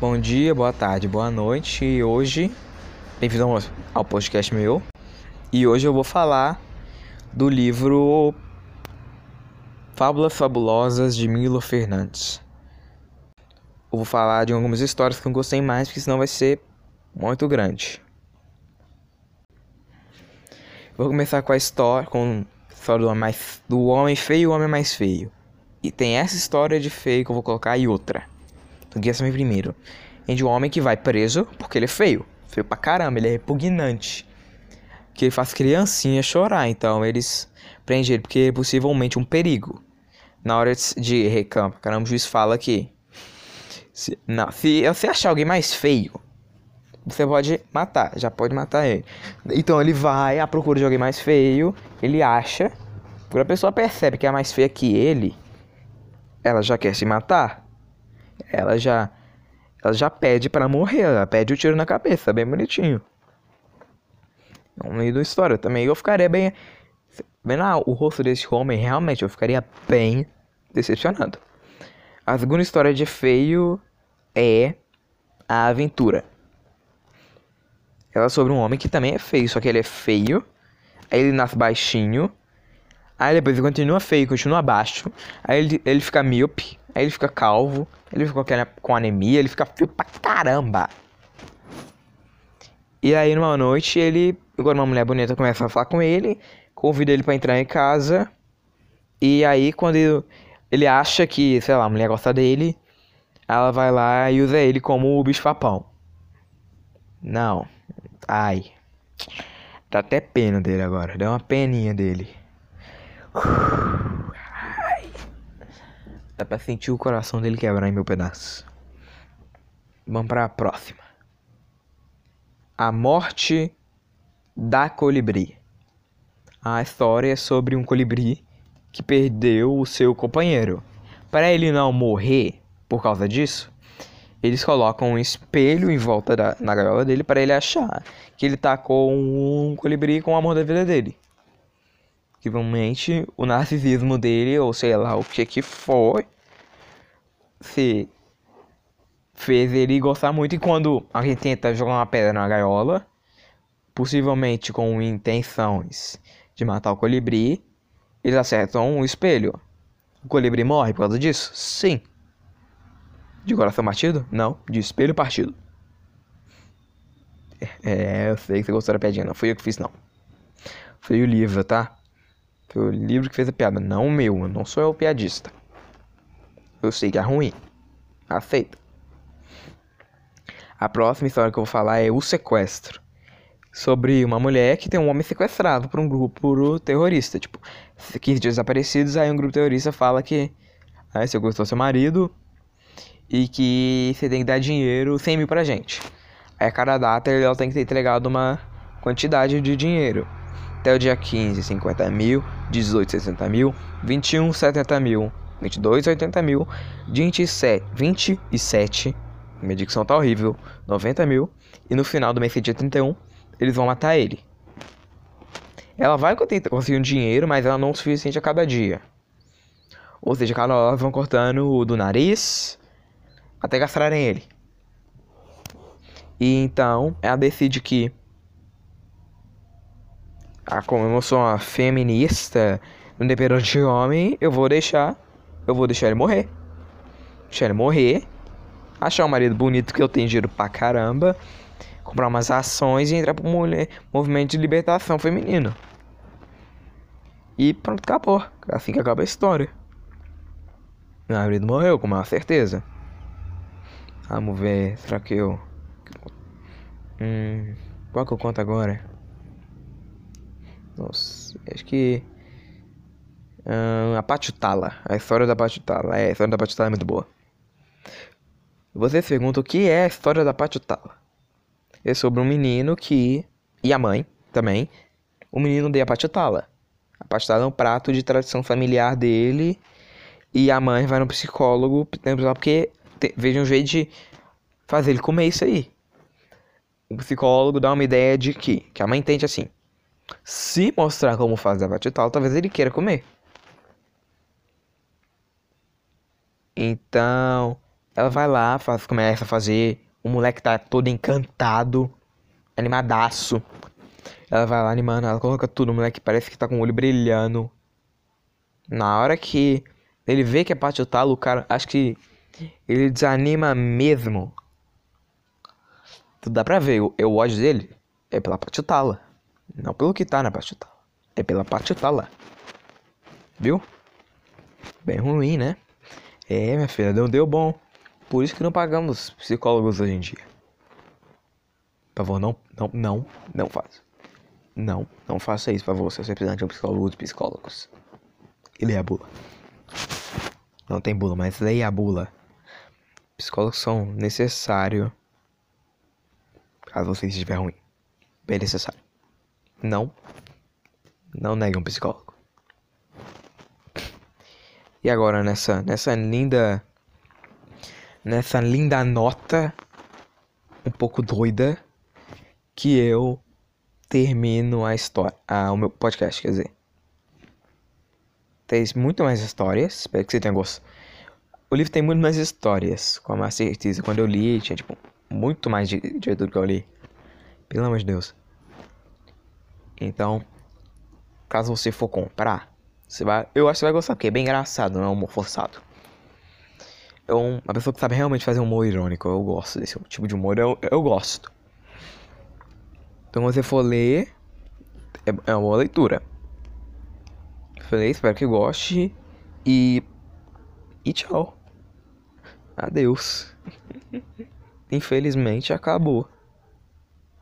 Bom dia, boa tarde, boa noite. E hoje, bem-vindo ao- podcast meu. E hoje eu vou falar do livro Fábulas Fabulosas de Milo Fernandes. Eu vou falar de algumas histórias que eu gostei mais, porque senão vai ser muito grande. Vou começar com a história, com a história do homem, mais, do homem feio e o homem mais feio. E tem essa história de feio que eu vou colocar e outra. Que essa é primeiro. É de um homem que vai preso porque ele é feio. Feio pra caramba, ele é repugnante. Que ele faz criancinha chorar. Então eles prendem ele porque é possivelmente um perigo. Na hora de- de recampo, caramba, o juiz fala que. Se, não, se você achar alguém mais feio, você pode matar, já pode matar ele. Então ele vai à procura de alguém mais feio, ele acha. Quando a pessoa percebe que é mais feia que ele, ela já quer se matar. Ela já ela já pede pra morrer, ela pede o tiro na cabeça, bem bonitinho. No meio da história também eu ficaria bem vendo ah, o rosto desse homem, realmente eu ficaria bem decepcionado. A segunda história de feio é a aventura. Ela é sobre um homem que também é feio, só que ele é feio. Aí ele nasce baixinho. Aí depois ele continua feio, continua baixo. Aí ele, ele fica míope. Aí ele fica calvo. Ele fica com anemia. Ele fica feio pra caramba. E aí numa noite ele. Agora uma mulher bonita começa a falar com ele. Convida ele pra entrar em casa. E aí quando ele, ele acha que, sei lá, a mulher gosta dele. Ela vai lá e usa ele como o bicho papão. Não. Ai. Dá até pena dele agora. Deu uma peninha dele. Dá pra sentir o coração dele quebrar em meu pedaço. Vamos pra próxima. A morte da colibri. A história é sobre um colibri que perdeu o seu companheiro. Para ele não morrer por causa disso, eles colocam um espelho em volta da, na gaiola dele para ele achar que ele tá com um colibri com o amor da vida dele. Que provavelmente o narcisismo dele, ou sei lá o que que foi, se fez ele gostar muito. E quando alguém tenta jogar uma pedra na gaiola, possivelmente com intenções de matar o colibri, eles acertam o espelho. O colibri morre por causa disso? Sim. De coração partido? Não, de espelho partido. É, eu sei que você gostou da piadinha, não fui eu que fiz, não. Foi o livro, tá? O livro que fez a piada, não o meu, não sou eu o piadista. Eu sei que é ruim. Aceita. A próxima história que eu vou falar é O Sequestro. Sobre uma mulher que tem um homem sequestrado por um grupo terrorista. Tipo, 15 dias desaparecidos, aí um grupo terrorista fala que ah, você gostou do seu marido e que você tem que dar dinheiro 100 mil pra gente. Aí a cada data ela tem que ter entregado uma quantidade de dinheiro. Até o dia 15, 50 mil, 18, 60 mil, 21, 70 mil, 22, 80 mil, 27, 27, minha dicção tá horrível, 90 mil, e no final do mês, dia 31, eles vão matar ele. Ela vai conseguir um dinheiro, mas ela não é o suficiente a cada dia. Ou seja, cada hora vão cortando o do nariz até castrarem ele. E então ela decide que ah, como eu sou uma feminista, independente de homem, eu vou deixar. Eu vou deixar ele morrer. Deixar ele morrer. Achar um marido bonito que eu tenho dinheiro pra caramba. Comprar umas ações e entrar pro mulher, movimento de libertação feminino. E pronto, acabou. Assim que acaba a história. Meu marido morreu, com maior certeza. Vamos ver, será que eu. Hum. Qual que eu conto agora? Nossa, acho que. Hum, a Patutala. A história da Patutala. É, a história da Patutala é muito boa. Você se pergunta o que é a história da Patutala? É sobre um menino que. E a mãe também. O menino deu a Patutala. A Patutala é um prato de tradição familiar dele. E a mãe vai no psicólogo porque te- veja um jeito de fazer ele comer isso aí. O psicólogo dá uma ideia de que, que a mãe entende assim. Se mostrar como faz a batidal, talvez ele queira comer. Então, Ela vai lá, faz, começa a fazer. O moleque tá todo encantado, animadaço. Ela vai lá animando, ela coloca tudo. O moleque parece que tá com o olho brilhando. Na hora que ele vê que é pra chutá-lo, o cara, acho que ele desanima mesmo. Dá pra ver, o, o ódio dele é pela Pachutala. Não pelo que tá na Pachutala. É pela Pachutala. Viu? Bem ruim, né? É, minha filha, não deu bom. Por isso que não pagamos psicólogos hoje em dia. Por favor, não, não, não, não faça. Não, não faça isso, por favor. Se você precisar de um psicólogo, de psicólogos. E leia a bula. Não tem bula, mas leia a bula. Psicólogos são necessários caso você estiver ruim. Bem necessário. Não. Não negue um psicólogo. E agora nessa nessa linda nessa linda nota um pouco doida que eu termino a história, a, o meu podcast, quer dizer. Tem muito mais histórias, espero que você tenha gostado. O livro tem muito mais histórias, com a certeza. Quando eu li, tinha tipo muito mais de, de tudo que eu li. Pelo amor de Deus. Então, caso você for comprar, você vai, eu acho que você vai gostar, porque é bem engraçado, não é um humor forçado. É um, uma pessoa que sabe realmente fazer um humor irônico. Eu gosto desse tipo de humor, eu, eu gosto. Então, quando você for ler, é, é uma boa leitura. Falei, espero que goste. E. E tchau. Adeus. Infelizmente acabou.